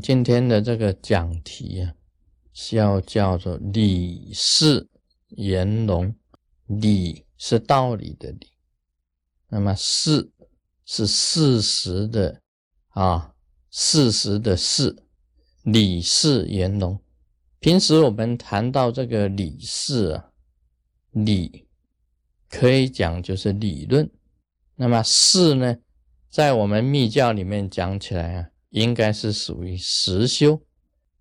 今天的这个讲题啊，是要叫做“理事言龙”。理是道理的理，那么事是事实的啊，事实的事。理事言龙。平时我们谈到这个理事啊，理可以讲就是理论。那么事呢，在我们密教里面讲起来啊。应该是属于实修，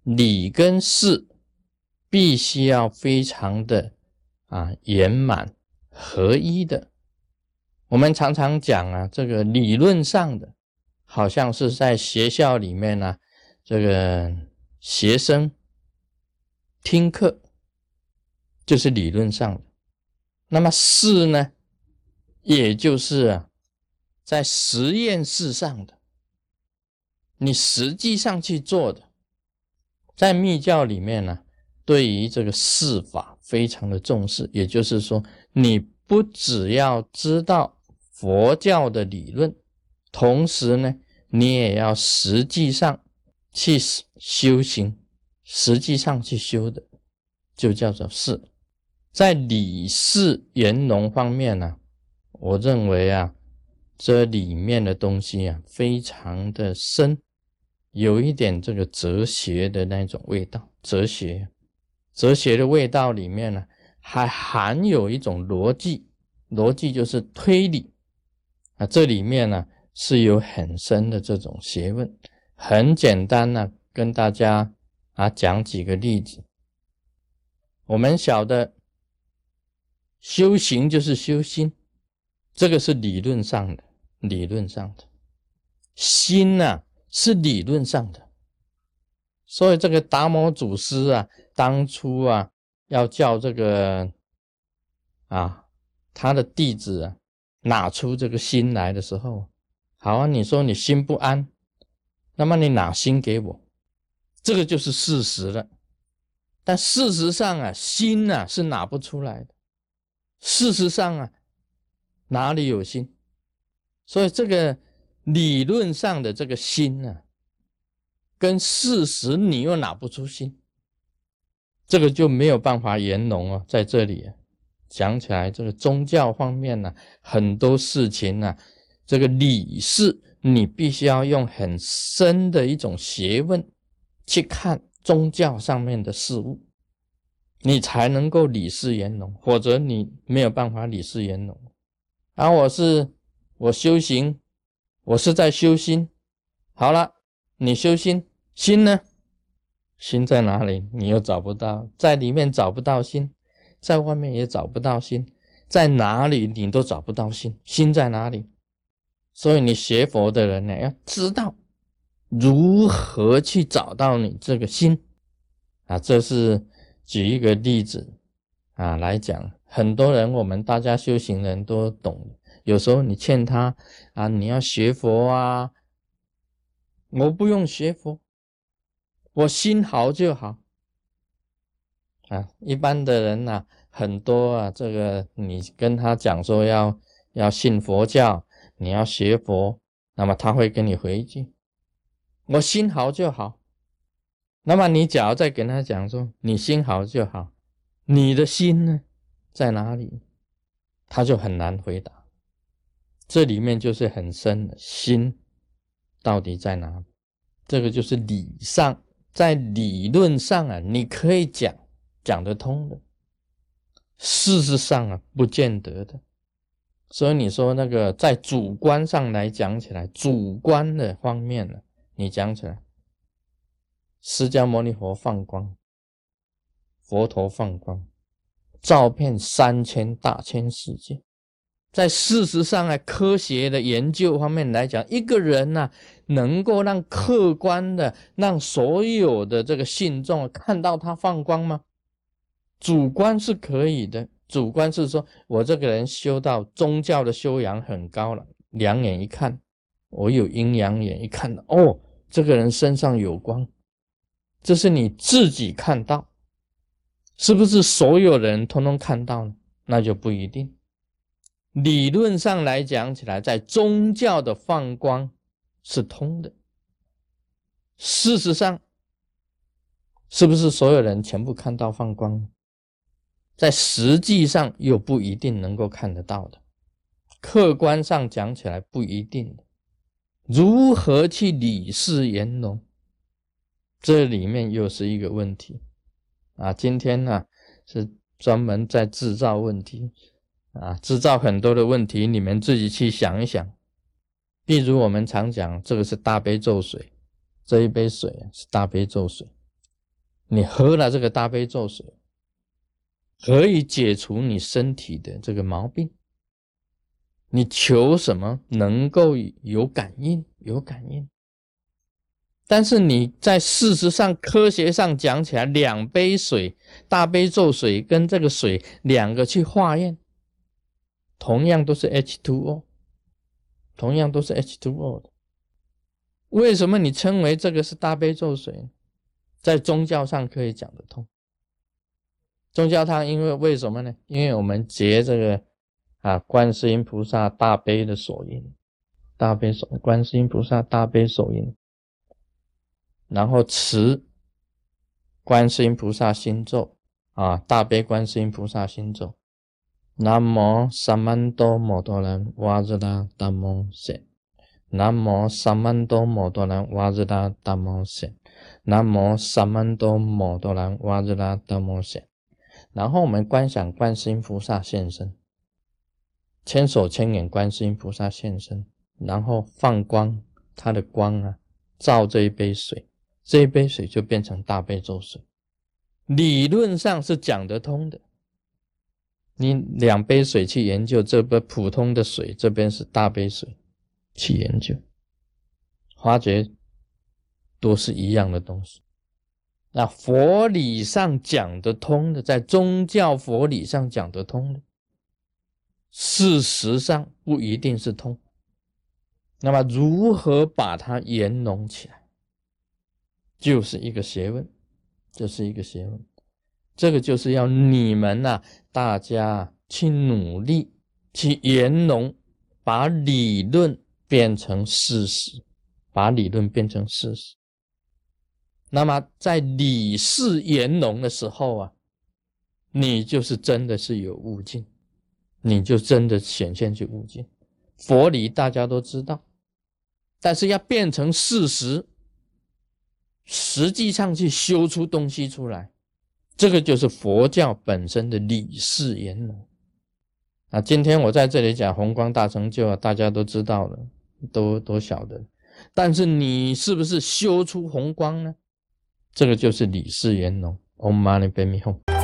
理跟事必须要非常的啊圆满合一的。我们常常讲啊，这个理论上的，好像是在学校里面呢，这个学生听课就是理论上的。那么事呢，也就是，在实验室上的。你实际上去做的，在密教里面呢，对于这个事法非常的重视。也就是说，你不只要知道佛教的理论，同时呢，你也要实际上去修行，实际上去修的，就叫做事。在理事圆融方面呢，我认为啊，这里面的东西啊，非常的深。有一点这个哲学的那种味道，哲学，哲学的味道里面呢，还含有一种逻辑，逻辑就是推理啊。这里面呢是有很深的这种学问。很简单呢，跟大家啊讲几个例子。我们晓得修行就是修心，这个是理论上的，理论上的心呢。是理论上的，所以这个达摩祖师啊，当初啊要叫这个啊他的弟子啊拿出这个心来的时候，好啊，你说你心不安，那么你拿心给我，这个就是事实了。但事实上啊，心呐是拿不出来的。事实上啊，哪里有心？所以这个。理论上的这个心呢，跟事实你又拿不出心，这个就没有办法圆融哦。在这里讲起来，这个宗教方面呢，很多事情呢，这个理事你必须要用很深的一种学问去看宗教上面的事物，你才能够理事圆融，否则你没有办法理事圆融。而我是我修行。我是在修心，好了，你修心，心呢？心在哪里？你又找不到，在里面找不到心，在外面也找不到心，在哪里你都找不到心，心在哪里？所以你学佛的人呢，要知道如何去找到你这个心啊。这是举一个例子啊来讲，很多人我们大家修行人都懂。有时候你劝他啊，你要学佛啊，我不用学佛，我心好就好啊。一般的人呐，很多啊，这个你跟他讲说要要信佛教，你要学佛，那么他会跟你回一句：我心好就好。那么你假如再跟他讲说你心好就好，你的心呢在哪里？他就很难回答。这里面就是很深的心到底在哪里？这个就是理上，在理论上啊，你可以讲讲得通的，事实上啊，不见得的。所以你说那个在主观上来讲起来，主观的方面呢，你讲起来，释迦牟尼佛放光，佛陀放光，照遍三千大千世界。在事实上啊，科学的研究方面来讲，一个人呢，能够让客观的让所有的这个信众看到他放光吗？主观是可以的，主观是说我这个人修到宗教的修养很高了，两眼一看，我有阴阳眼一看，哦，这个人身上有光，这是你自己看到，是不是所有人通通看到呢？那就不一定。理论上来讲起来，在宗教的放光是通的，事实上，是不是所有人全部看到放光？在实际上又不一定能够看得到的，客观上讲起来不一定的。如何去理事言龙？这里面又是一个问题啊！今天呢是专门在制造问题啊，制造很多的问题，你们自己去想一想。例如我们常讲，这个是大悲咒水，这一杯水是大悲咒水，你喝了这个大悲咒水。可以解除你身体的这个毛病。你求什么能够有感应？有感应。但是你在事实上、科学上讲起来，两杯水大悲咒水跟这个水两个去化验，同样都是 H2O，同样都是 H2O 的。为什么你称为这个是大悲咒水？在宗教上可以讲得通。宗教它，因为为什么呢？因为我们结这个啊，观世音菩萨大悲的手印，大悲手，观世音菩萨大悲手印，然后持观世音菩萨心咒啊，大悲观世音菩萨心咒，南无萨曼多摩多兰瓦日达达摩舍，南无萨曼多摩多兰瓦日达达摩舍，南无萨曼多摩多兰瓦日达达摩舍。然后我们观想观世音菩萨现身，千手千眼观世音菩萨现身，然后放光，它的光啊，照这一杯水，这一杯水就变成大悲咒水。理论上是讲得通的。你两杯水去研究，这杯普通的水，这边是大杯水，去研究，发觉都是一样的东西。那佛理上讲得通的，在宗教佛理上讲得通的，事实上不一定是通。那么如何把它圆融起来，就是一个学问，这是一个学问。这个就是要你们呐，大家去努力去圆融，把理论变成事实，把理论变成事实。那么在理事圆融的时候啊，你就是真的是有悟境，你就真的显现去悟境。佛理大家都知道，但是要变成事实，实际上去修出东西出来，这个就是佛教本身的理事圆融。啊，今天我在这里讲宏光大成就啊，大家都知道了，都都晓得。但是你是不是修出宏光呢？这个就是理事圆融，Om Mani Padme Hum。